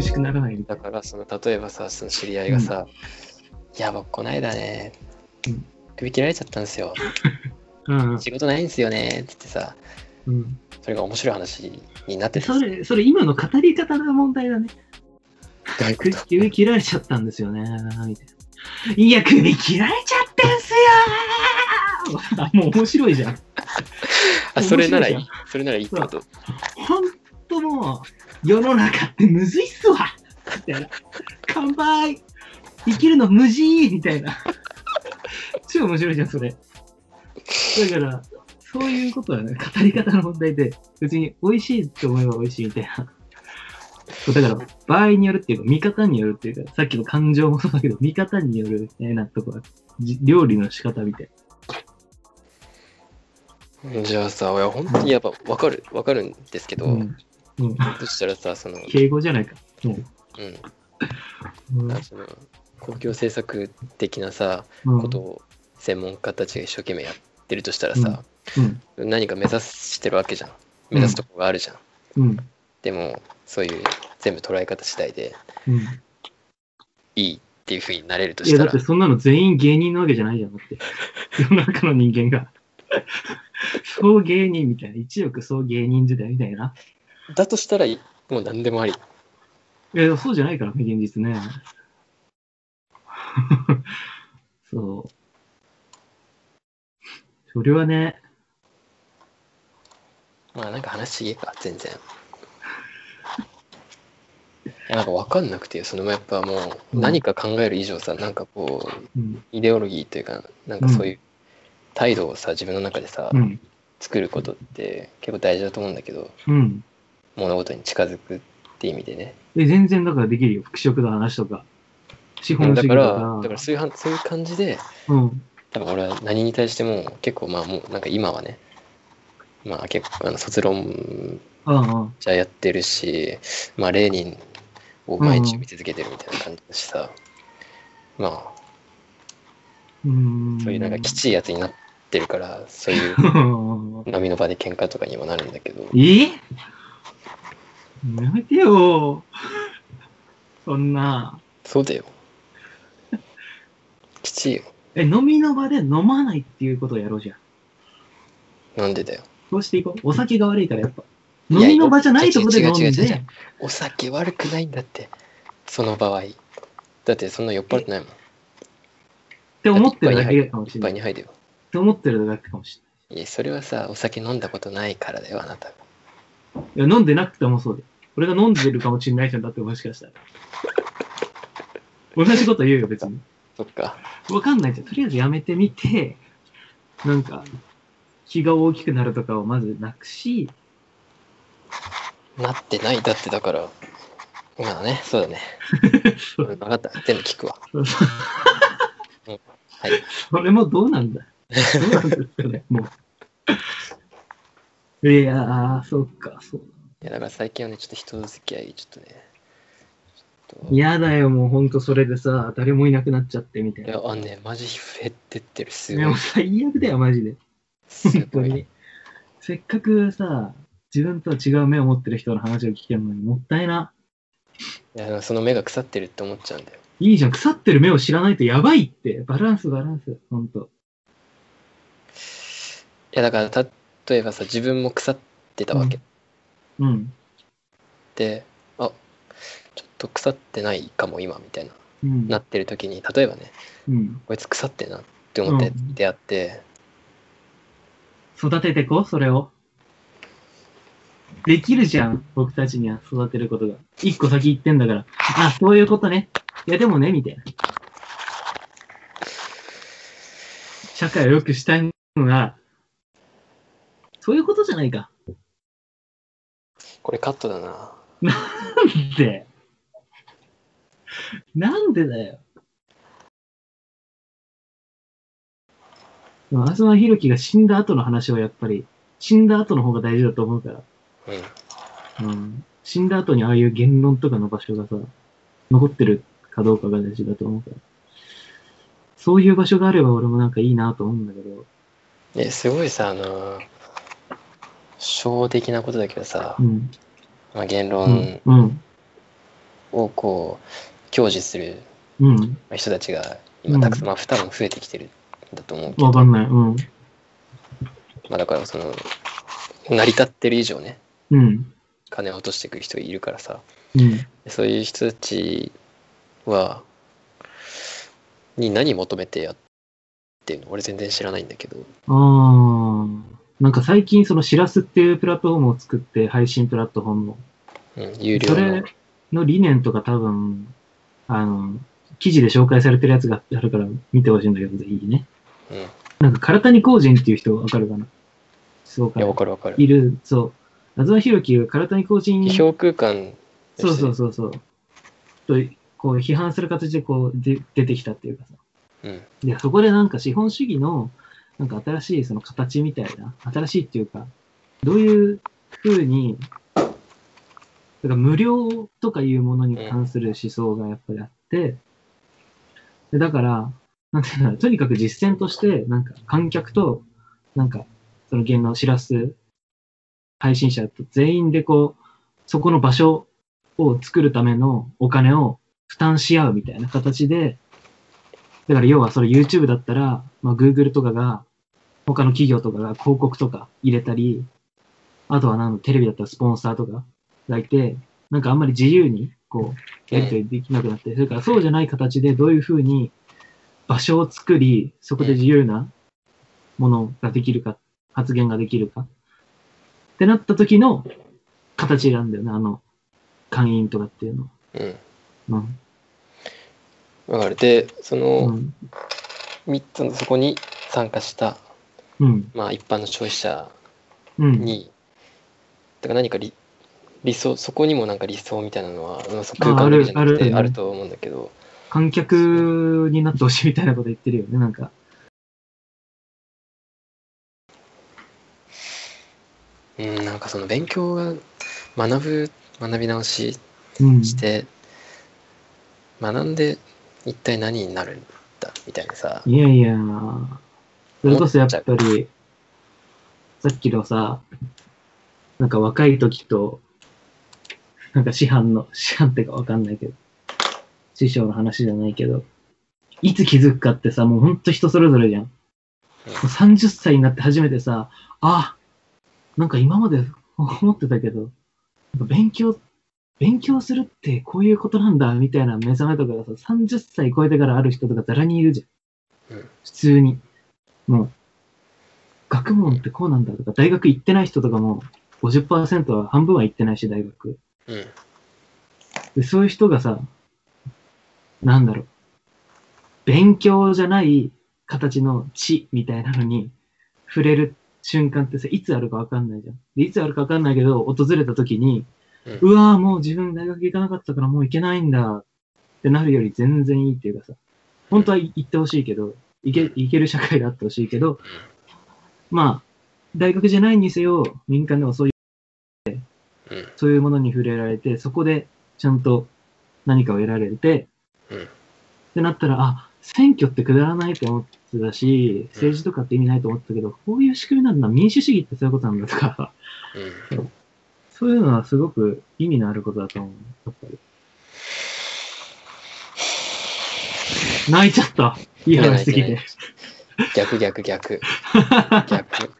味しくならないみたいだから、その、例えばさ、その知り合いがさ、いや、僕、こないだねうん、首切られちゃったんですよ。な。うん仕事ないんですよね。って言ってさ、うん。それが面白い話になっててそれ、それ今の語り方の問題だね。どういうこと？首切られちゃったんですよね。みたいな。いや、首切られちゃってんすよ もう面白いじゃん。あ、それならいい面白。それならいいってこと？ほんともう、世の中ってむずいっすわみたいな。乾杯生きるの無事みたいな。超面白いじゃん、それ。だから、そういうことはね、語り方の問題で、別に美味しいと思えば美味しいみたいな。そうだから、場合によるっていうか、見方によるっていうか、さっきの感情もそうだけど、見方によるみたいなとこは、じ料理の仕方みたいじゃあさ、俺は本当にやっぱ分かる、分かるんですけど、な。うん。うん。そしたらさ、その、敬語じゃないか。うん。うん、あその公共政策的なさ、うん。ことを専門家たちが一生懸命やってるとしたらさ、うん。何か目指してるわけじゃん。目指すとこがあるじゃん。うん。でも、そういう全部捉え方次第でうん。いいっていうふうになれるといや、したらだって、そんなの全員芸人なわけじゃないじゃん。だって。世の中の人間が。総芸人みたいな。一億総芸人時代みたいな。だとしたらもう何でもあり。いや、そうじゃないからね、現実ね。そう。それはね、まあなんか話ちげえか、全然。なんか分かんなくて、そのやっぱもううん何か考える以上さ、なんかこう、うん。イデオロギーというか、なんかそういう態度をさ、自分の中でさ、うん。作ることって結構大事だと思うんだけど、うん。物事に近づくって意味でね。で全然だからできるよ。服飾の話とか。資本主義とだから、か。だからそういうそういう感じで、うん。多分俺は何に対しても結構まあもうなんか今はね、まあ結構あの卒論。じゃやってるし、まあレーニンを毎日見続けてるみたいな感じだしさ、まあうん。そういうなんかきちいやつになってるから、そういうい。波の場で喧嘩とかにもなるんだけど、え？やめてよ。そんな。そうだよ。きちいよ。え、飲みの場で飲まないっていうことをやろうじゃん。なんでだよ。そうしていこう。お酒が悪いからやっぱ。飲みの場じゃないところで飲ん違う違う違う違うで。お酒悪くないんだって、その場合。だってそんな酔っ払ってないもん。って思ってるだけかもしいっれない。っぱいに入るよ。て思ってるだけかもしいや、それはさ、お酒飲んだことないからだよ、あなたが。れない。いや、飲んでなくてもそうで。俺が飲んでるかもしれないじゃん。だってもしかしたら。同じこと言うよ、別に。そっか。わかんないじゃん。とりあえずやめてみて、なんか、気が大きくなるとかをまずなくし、なってない。だってだから、まあね、そうだね。分かった。全部聞くわ。そうそうはい。それもどうなんだどうなんですかね、もう。いやー、そっか、そう。いや、だから最近はね、ちょっと人付き合い、ちょっとね。嫌だよ、もうほんとそれでさ、誰もいなくなっちゃってみたいな。いや、あのね、マジ減ってってる。すいや、も。ごいう最悪だよ、マジで。すごい。本当に。せっかくさ、自分とは違う目を持ってる人の話を聞けるのにもったいな。いや、その目が腐ってるって思っちゃうんだよ。いいじゃん、腐ってる目を知らないとやばいって。バランス、バランス、ほんと。いや、だから、例えばさ、自分も腐ってたわけ。うん。で、あ、ちょっと腐ってないかも、今、みたいな。うん。なってる時に、例えばね、うん。こいつ腐ってんなって思ってうん出会って、育ててこ、それを。できるじゃん、僕たちには育てることが。一個先行ってんだから。あ、そういうことね。いや、でもね、みたいな。社会を良くしたいのが、そういうことじゃないか。これカットだな。なんで？なんでだよ。でも東博樹が死んだ後の話はやっぱり、死んだ後の方が大事だと思うから。うん。うん。死んだ後にああいう言論とかの場所がさ、残ってるかどうかが大事だと思うから。そういう場所があれば俺もなんかいいなと思うんだけど。え、すごいさ、あの、初歩的なことだけどさ、うん。まあ、言う論。をこう享受するうん。人たちがうん今たくさん、まあ、多分増えてきてるんだと思うけど、わかんない。うん。まあ、だからその成り立ってる以上ねうん。金を落としてくる人がいるからさうん。そういう人たちはに何求めてやってるの？俺全然知らないんだけどあー。なんか最近そのしらすっていうプラットフォームを作って配信プラットフォームの。うん、有料そのれの理念とか多分、あの、記事で紹介されてるやつがあるから見てほしいんだけど、ぜひね。うん、いなんか、唐谷工人っていう人わかるかな？そうかや。わかるわかるいる、そう。謎はひろきが唐谷工人批評空間そうそうそうそう。と、こう批判する形でこうで出てきたっていうかさ。うんで、そこでなんか資本主義の、なんか新しいその形みたいな、新しいっていうか、どういう風に、だから無料とかいうものに関する思想がやっぱりあって、でだから、なんていうの、とにかく実践として、なんか観客と、なんか、その芸能を知らす配信者と全員でこう、そこの場所を作るためのお金を負担し合うみたいな形で、だから要はそれ YouTube だったら、まあ Google とかが、他の企業とかが広告とか入れたり、あとはなんテレビだったらスポンサーとかがいて、なんかあんまり自由に、こう、やり取りできなくなって、それからそうじゃない形でどういうふうに場所を作り、そこで自由なものができるか、発言ができるか。ってなった時の形なんだよね、あの、会員とかっていうのは。うんうん。わかるでそのうん。3つのそこに参加した、うん。まあ、一般の消費者うん。に、だから何か理理想そこにもなんか理想みたいなのはまあ空間だけじゃなくあるあるてあると思うんだけど観客になってほしいみたいなこと言ってるよね、なんか。うんなんかその勉強が学ぶ学び直しうん。して学んで一体何になるんだみたいなさいやいや、それこそやっぱり、さっきのさ、なんか若い時と、なんか師範の、師範ってかわかんないけど、師匠の話じゃないけど、いつ気づくかってさ、もうほんと人それぞれじゃん。もう30歳になって初めてさ、あ、なんか今まで思ってたけど、勉強、勉強するってこういうことなんだ、みたいな目覚めとかがさ、30歳超えてからある人とかざらにいるじゃん普通に。もう、学問ってこうなんだとか、大学行ってない人とかも、50%は半分は行ってないし、大学。うんで、そういう人がさ、なんだろう、勉強じゃない形の知みたいなのに触れる瞬間ってさ、いつあるかわかんないじゃん。でいつあるかわかんないけど、訪れた時に、ううわぁ、もう自分大学行かなかったからもう行けないんだってなるより全然いいっていうかさ、本当は行ってほしいけど、行け、行ける社会であってほしいけど、まあ、大学じゃないにせよ、民間でもそういう、うん。そういうものに触れられて、そこでちゃんと何かを得られて、うん。ってなったら、あ、選挙ってくだらないと思ってたし、政治とかって意味ないと思ってたけど、こういう仕組みなんだ、民主主義ってそういうことなんだとか、うん。そういうのはすごく意味のあることだと思う。やっぱり。泣いちゃった。いい話すぎて。逆逆逆。逆。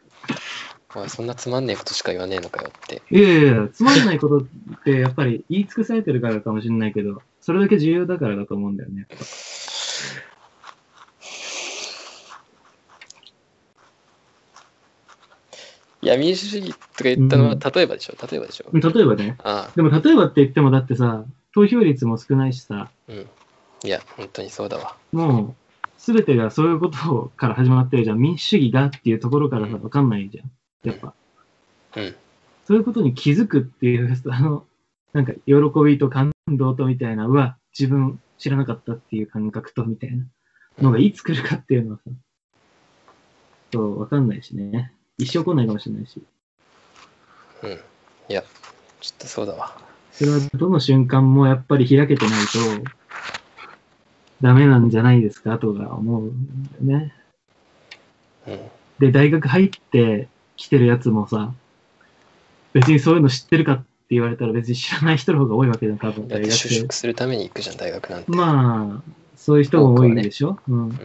おいそんなつまんねえことしか言わねえのかよって。いやいやいや、つまんないことってやっぱり言い尽くされてるからかもしれないけど、それだけ重要だからだと思うんだよね。いや民主主義とか言ったのはうん。例えばでしょ？例えばでしょ？例えばね。ああ。でも例えばって言ってもだってさ、投票率も少ないしさ、うんいや本当にそうだわもう、すべてがそういうことから始まってるじゃん。民主主義がっていうところからさ、うんわかんないじゃん。やっぱ。うんそういうことに気づくっていう、あの、なんか、喜びと感動とみたいな、うわ、自分知らなかったっていう感覚とみたいなのがいつ来るかっていうのはさ、そう、わかんないしね。一生来ないかもしれないし。うんいやちょっとそうだわそれはどの瞬間もやっぱり開けてないと、ダメなんじゃないですか？とか思うんだよね。うんで、大学入ってきてるやつもさ、別にそういうの知ってるかって言われたら別に知らない人の方が多いわけだよ、多分。大学生職するために行くじゃん、大学なんて。まあ、そういう人も多いでしょ、うん。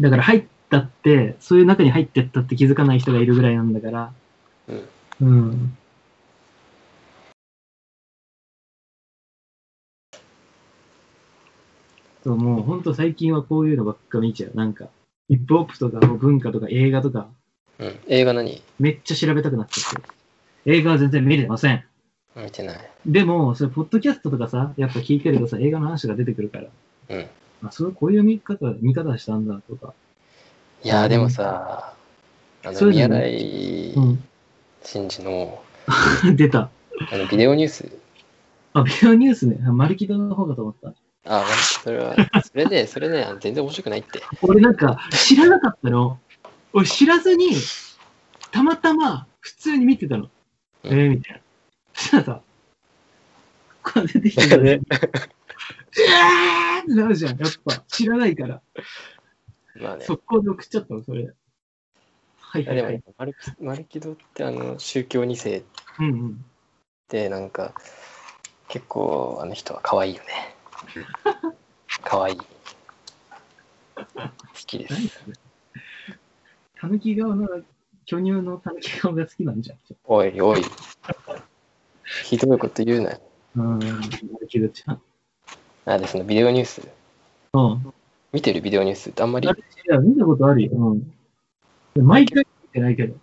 だから入ったって、そういう中に入ってったって気づかない人がいるぐらいなんだから、うん。うん。そう、もう本当最近はこういうのばっか見ちゃう。なんか、ヒップホップとかもう文化とか映画とか、うん。映画何？めっちゃ調べたくなっちゃって。映画は全然見れません。見てない。でも、それ、ポッドキャストとかさ、やっぱ聞いてるとさ、映画の話が出てくるから、うん。あ、それこういう見方、見方したんだとか。いやーでもさ、あの、そういうの宮台うん。真司の、出た。あの、ビデオニュース。あ、ビデオニュースね。あマルキドの方かと思った。あ、まあ、それは、それね、それね、全然面白くないって。俺なんか、知らなかったの。俺知らずに、たまたま、普通に見てたの。えうんー、みたいな。そしたらさ、こう出てきてたね。うわーってなるじゃん。やっぱ、知らないから。まあね。速攻で送っちゃったの、それ。はいはいはい。、マルキマルキドってあの宗教2世っうんうん。てなんか結構あの人は可愛いよね。可愛い。好きです。たぬき顔の、巨乳のたぬき顔が好きなんじゃん。おいおい。ひどいこと言うなよ。うん、ちゃん。あ、で、そのビデオニュース。うん。見てるビデオニュース？ってあんまりいや、見たことあるよ。うん。で毎回見てないけど。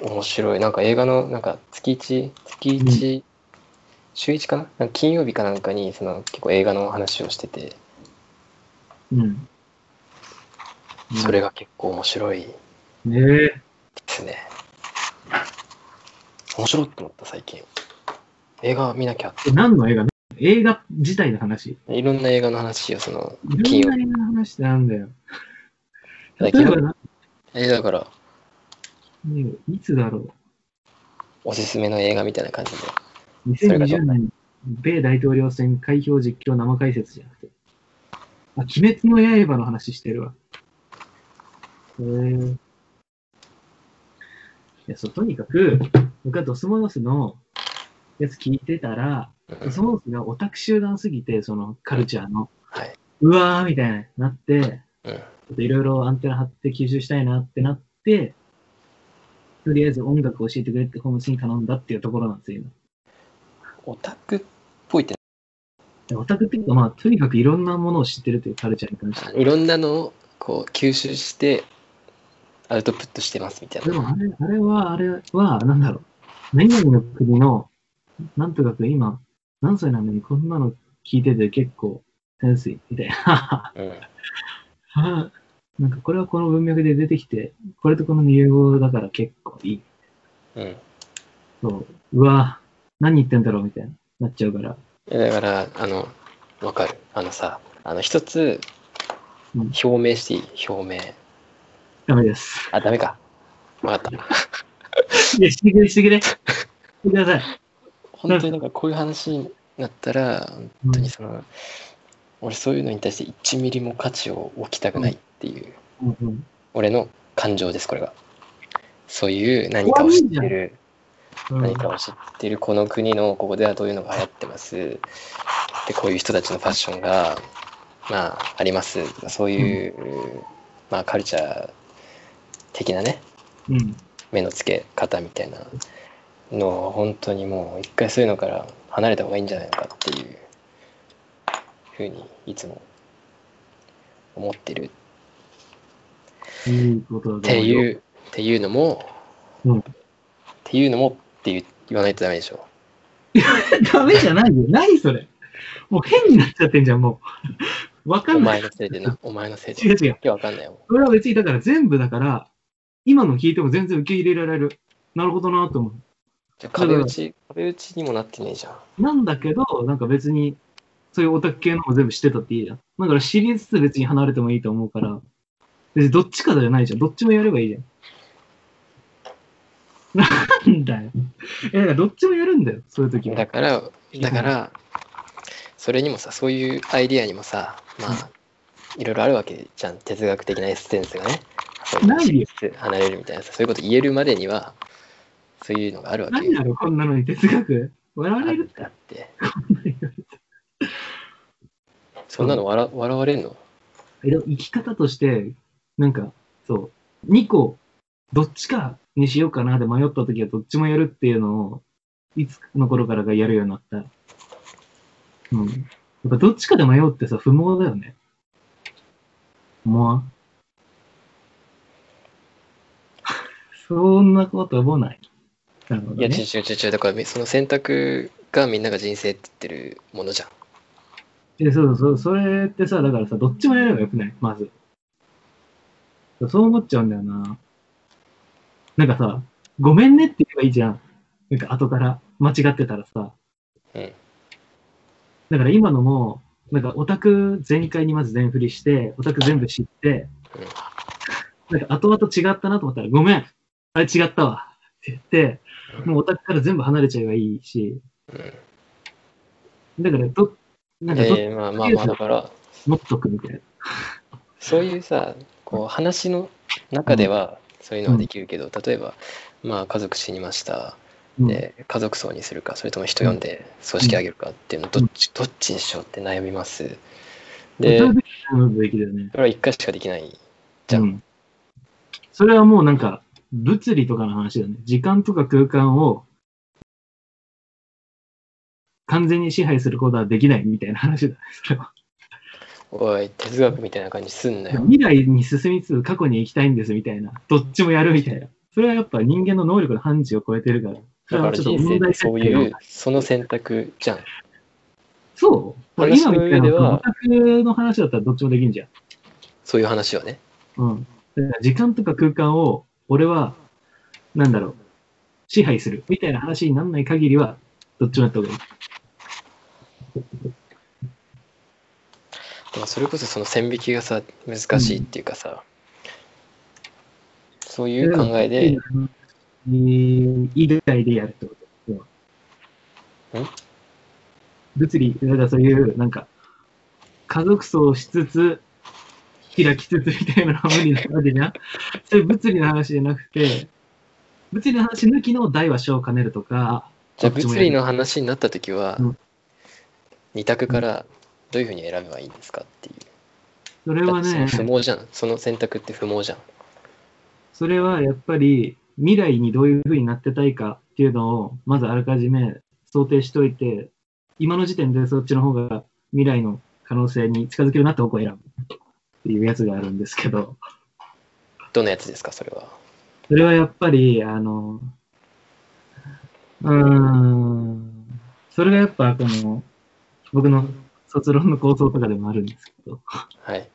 面白い。なんか映画の、なんか月1、月1、週1かな？なんか金曜日かなんかにその結構映画の話をしてて、うん。それが結構面白いでねえ。すね。面白いって思った最近。映画見なきゃって。え何の映画？映画自体の話？いろんな映画の話をそのい金曜ろんな映画の話ってなんだよ。え だからねいつだろおすすめの映画みたいな感じで。う。それがど2020年、米大統領選開票実況生解説じゃなくて。あ、鬼滅の刃の話してるわ。へえ。いや、そう、とにかく、僕はドスモノスのやつ聞いてたら、うんドスモノスがオタク集団すぎて、そのカルチャーの、はい。うわーみたいになって、うん。ちょっといろいろアンテナ張って吸収したいなってなって、とりあえず音楽を教えてくれってホームスに頼んだっていうところなんですよ、オタクっぽいって、今。オタクっていうか、まあ、とにかくいろんなものを知ってるというカルチャーに関して。いろんなのをこう吸収してアウトプットしてますみたいな。でもあれ、あれは、あれは、なんだろう。何々の国の、なんとかく今、何歳なのにこんなの聞いてて結構、センスいいみたいな。うん。は なんかこれはこの文脈で出てきて、これとこの融合だから結構いい。うん。そう。うわ何言ってんだろうみたいな、なっちゃうから。だから、あの、わかる。あのさ、あの、一つうん、表明していい？表明。ダメです。あ、ダメか。わかった。いや、してくれ、してくれ。してください。本当になんかこういう話になったら、本当にその、俺そういうのに対して1ミリも価値を置きたくないっていう、うんうん俺の感情です、これが。そういう何かを知ってる、うん何かを知ってるこの国のここではどういうのが流行ってます。で、こういう人たちのファッションが、まあ、あります。そういう、まあ、カルチャー的なね、うん。目の付け方みたいなのを本当にもう一回そういうのから離れた方がいいんじゃないのかっていうふうにいつも思ってるってう。いうっていうのも、うんっていうのもって言言わないとダメでしょ ダメじゃないよ。何それ。もう変になっちゃってんじゃん、もう。わかんない。お前のせいでなお前のせいで違う違う。わかんないよそれは別に、だから全部だから、今の聞いても全然受け入れられる。なるほどなと思じゃあ壁打ち壁打ちにもなってねえじゃんう。なんだけど、なんか別に、そういうオタク系のも全部知ってたっていいじゃん。だから知りつつ別に離れてもいいと思うから、別にどっちかじゃないじゃん。どっちもやればいいじゃん。なんだよ。え、どっちもやるんだよ、そういう時は。だからだからそれにもさそういうアイディアにもさまあいろいろあるわけじゃん哲学的なエッセンスがねないよ離れるみたいなさそういうこと言えるまでにはそういうのがあるわけよ。何だろう、こんなのに哲学？笑われるって。だって、そんなの笑笑われんの？えでも生き方として、なんか、そう、2個、どっちかにしようかなで迷った時はどっちもやるっていうのを、いつの頃からかやるようになった。うん。やっぱどっちかで迷うってさ、不毛だよね。もう。そんなこと思わない。なるほいや。違う違う違う。だから、その選択がみんなが人生って言ってるものじゃん。え、そうそう、それってさ、だからさ、どっちもやればよくない？まず。そう思っちゃうんだよな。なんかさ、ごめんねって言えばいいじゃん。なんか後から間違ってたらさ。うん。だから今のも、なんかオタク全開にまず全振りして、オタク全部知って、なんか後々違ったなと思ったら、ごめんあれ違ったわって言って、もうオタクから全部離れちゃえばいいし、うん。だからど、なんかどっえー、まあまあまあ、だから、持っとくみたいな。そういうさ、こう話の中ではそういうのはできるけど、例えば、まあ、家族死にました。うんで、家族葬にするか、それとも人呼んで葬式あげるかっていうの、どっち、どっちにしようって悩みます。で、そそれは一回しかできないじゃん。うん。それはもうなんか、物理とかの話だね。時間とか空間を完全に支配することはできないみたいな話だね。おい、哲学みたいな感じすんなよ。未来に進みつつ過去に行きたいんですみたいな。どっちもやるみたいな。それはやっぱ人間の能力の範疇を超えてるから。だからはちょっと人生ってそういう、その選択じゃん。そう今みたい上ではの話だったらどっちもできんじゃん。そういう話はね。うん。だから時間とか空間を、俺は、なんだろう、支配するみたいな話にならない限りは、どっちもやった方がいい。でもそれこそその線引きがさ、難しいっていうかさ、そういう考えで、、以外でやるってこと。ん物理、だからそういう、なんか、家族葬しつつ、開きつつみたいなのは無理なわけじゃん。そういう物理の話じゃなくて、物理の話抜きの大は小を兼ねるとか、じゃあ物理の話になった時はうん、二択からどういうふうに選べばいいんですかっていう。それはね不毛じゃん。その選択って不毛じゃん。それはやっぱり未来にどういう風になってたいかっていうのをまずあらかじめ想定しておいて、今の時点でそっちの方が未来の可能性に近づけるなって方向を選ぶっていうやつがあるんですけど、どのやつですか、それは。それはやっぱり、あの、うーん、それがやっぱこの、僕の卒論の構想とかでもあるんですけど、はい。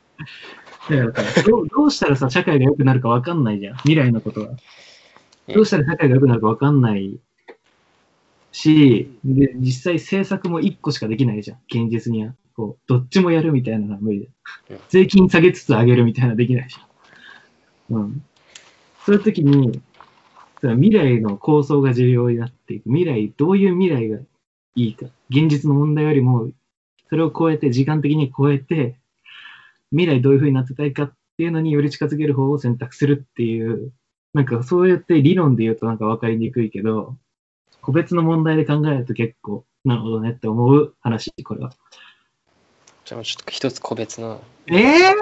だからさどうどうしたらさ、社会が良くなるかわかんないじゃん。未来のことは。どうしたら社会が良くなるかわかんないし、で、実際政策も1個しかできないじゃん。現実には。こう、どっちもやるみたいなのは無理だうん。税金下げつつ上げるみたいなのできないじゃん。うん。そういう時に、未来の構想が重要になっていく。未来、どういう未来がいいか。現実の問題よりも、それを超えて、時間的に超えて、未来どういう風になってたいかっていうのにより近づける方を選択するっていう、なんかそうやって理論で言うとなんか分かりにくいけど、個別の問題で考えると結構、なるほどねって思う話、これは。じゃあちょっと一つ個別のええ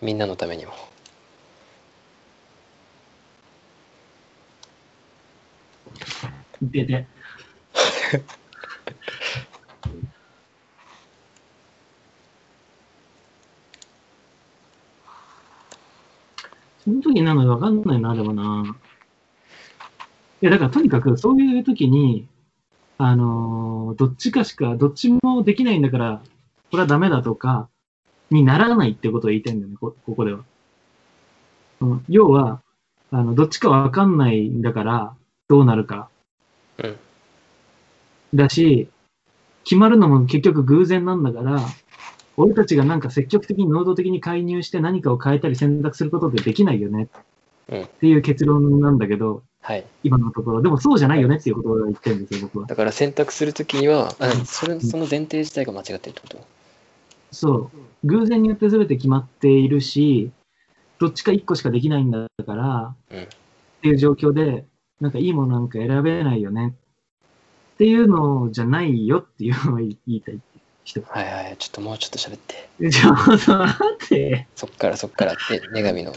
みんなのためにも。出て。その時なのわかんないな、でもな。いや、だからとにかくそういう時に、あのーどっちかしか、どっちもできないんだから、これはダメだとか、にならないってことを言いたいんだよね、こここでは。うん、要は、あの、どっちかわかんないんだから、どうなるか。うん。だし、決まるのも結局偶然なんだから、俺たちがなんか積極的に能動的に介入して何かを変えたり選択することってできないよねうんっていう結論なんだけど、はい。今のところ。でもそうじゃないよねっていうことを言ってるんですよ、僕は。だから選択するときには、あそれその前提自体が間違ってるってこと？そう。偶然によって全て決まっているし、どっちか一個しかできないんだから、うんっていう状況で、なんかいいものなんか選べないよね。っていうのじゃないよっていうのを言いたい人。はいはい、ちょっともうちょっと喋って。じゃあ、さ、待って。そっからそっからって、女神の。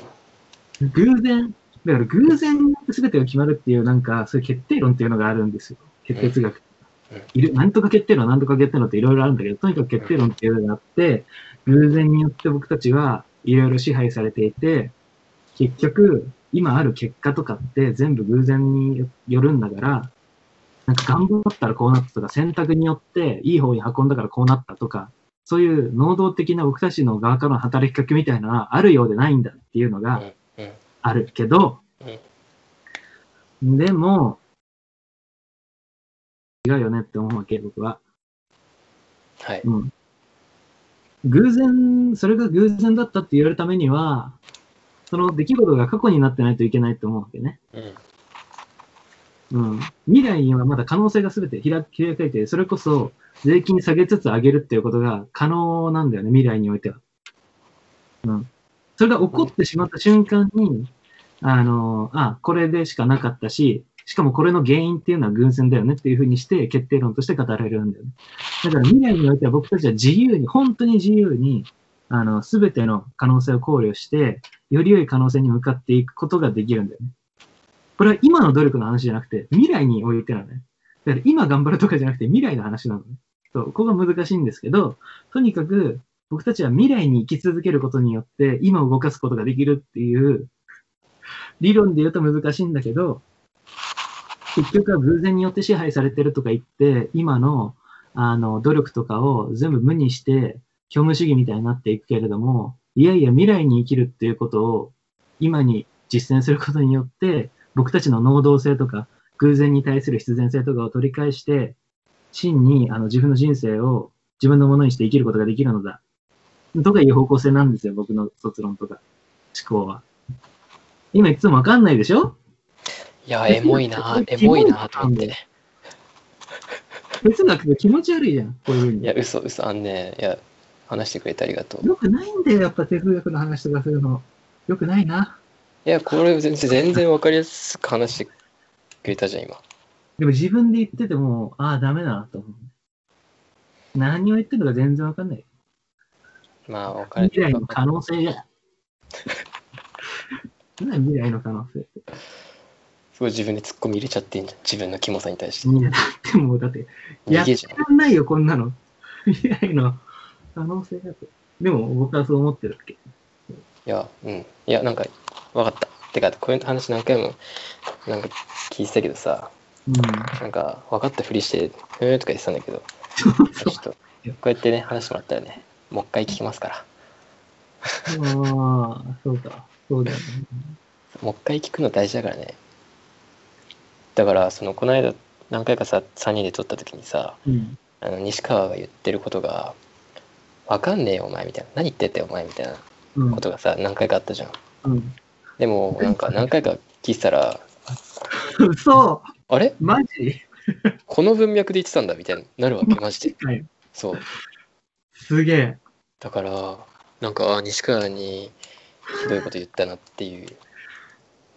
偶然、だから偶然によって全てが決まるっていう、なんか、そういう決定論っていうのがあるんですよ。決定哲学。うんいる、なんとか決定論、なんとか決定論っていろいろあるんだけど、とにかく決定論っていうのがあって、偶然によって僕たちはいろいろ支配されていて、結局、今ある結果とかって全部偶然によるんだから、なんか頑張ったらこうなったとか、選択によっていい方に運んだからこうなったとか、そういう能動的な僕たちの側からの働きかけみたいなのはあるようでないんだっていうのがあるけど、でも、違うよねって思うわけ、僕は。はい。うん。偶然、それが偶然だったって言われるためには、その出来事が過去になってないといけないと思うわけね。うん。うん。未来にはまだ可能性が全て開開かれて、それこそ税金下げつつ上げるっていうことが可能なんだよね、未来においては。うん。それが起こってしまった瞬間に、あの、あ、これでしかなかったし、しかもこれの原因っていうのは偶然だよねっていうふうにして決定論として語られるんだよね。だから未来においては僕たちは自由に、本当に自由に、あの、すべての可能性を考慮して、より良い可能性に向かっていくことができるんだよね。これは今の努力の話じゃなくて、未来においてなのね。だから今頑張るとかじゃなくて未来の話なのね。そう、ここが難しいんですけど、とにかく僕たちは未来に生き続けることによって今動かすことができるっていう理論で言うと難しいんだけど、結局は偶然によって支配されてるとか言って、今のあの努力とかを全部無にして、虚無主義みたいになっていくけれども、いやいや未来に生きるっていうことを今に実践することによって、僕たちの能動性とか偶然に対する必然性とかを取り返して、真にあの自分の人生を自分のものにして生きることができるのだ。とかいう方向性なんですよ、僕の卒論とか思考は。今いつもわかんないでしょ？いや、エモいな、エモいなと思って。哲学が気持ち悪いじゃん、こういうふうに。いや、嘘、嘘、あんね、いや、話してくれてありがとう。よくないんだよ、やっぱ哲学の話とかするの。よくないな。いや、これ全然、全然わかりやすく話してくれたじゃん、今。でも自分で言ってても、ああ、ダメだなと思う。何を言ってるのか全然わかんない。まあ、わかる。未来の可能性が。何未来の可能性。すごい自分で突っ込み入れちゃってんじゃん。自分のキモさに対して。いや、だってもう、だって、やって。らんないよ、こんなの。未来の可能性だと。でも、僕はそう思ってるわけ。いや、うん。いや、なんか、わかった。てか、こういう話何回も、なんか聞いてたけどさ、うん。なんか、分かったふりして、ふーとか言ってたんだけど、ちょっと、こうやってね、話してもらったらね、もう一回聞きますから。ああ、そうか。そうだよね。もう一回聞くの大事だからね。だから、その、この間、何回かさ、3人で撮った時にさ、うん。あの西川が言ってることが、わかんねえよ、お前みたいな。何言ってんだよ、お前みたいなうんことがさ、何回かあったじゃん。うん。でも、なんか何回か聞いてたら、嘘あれ？マジ？この文脈で言ってたんだみたいになるわけ、マジで。はい。そう。すげえ。だから、なんか、あ西川にひどいこと言ったなっていう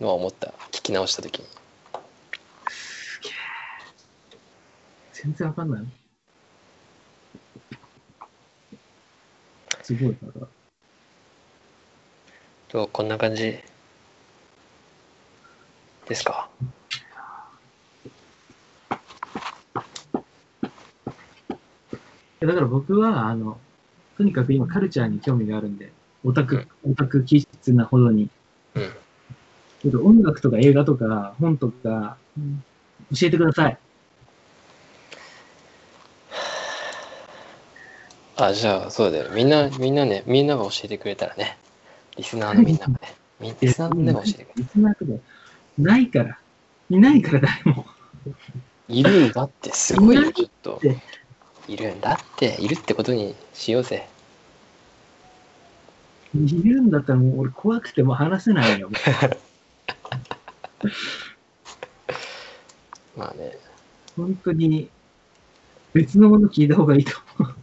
のは思った。聞き直した時に。全然わかんない。すごいから。と、こんな感じですか？だから僕は、あの、とにかく今カルチャーに興味があるんで、オタク、オタク気質なほどに、うん。ちょっと音楽とか映画とか本とか、教えてください。あ、じゃあ、そうだよ。みんな、みんなね、みんなが教えてくれたらね。リスナーのみんながね。みんリスナーのみんなが教えてくれリスナーないから。いないから誰も。いるんだって、すごいよ、ちょっと。いるんだって、いるってことにしようぜ。いるんだったらもう俺怖くてもう話せないよ。まあね。本当に別のもの聞いた方がいいと思う。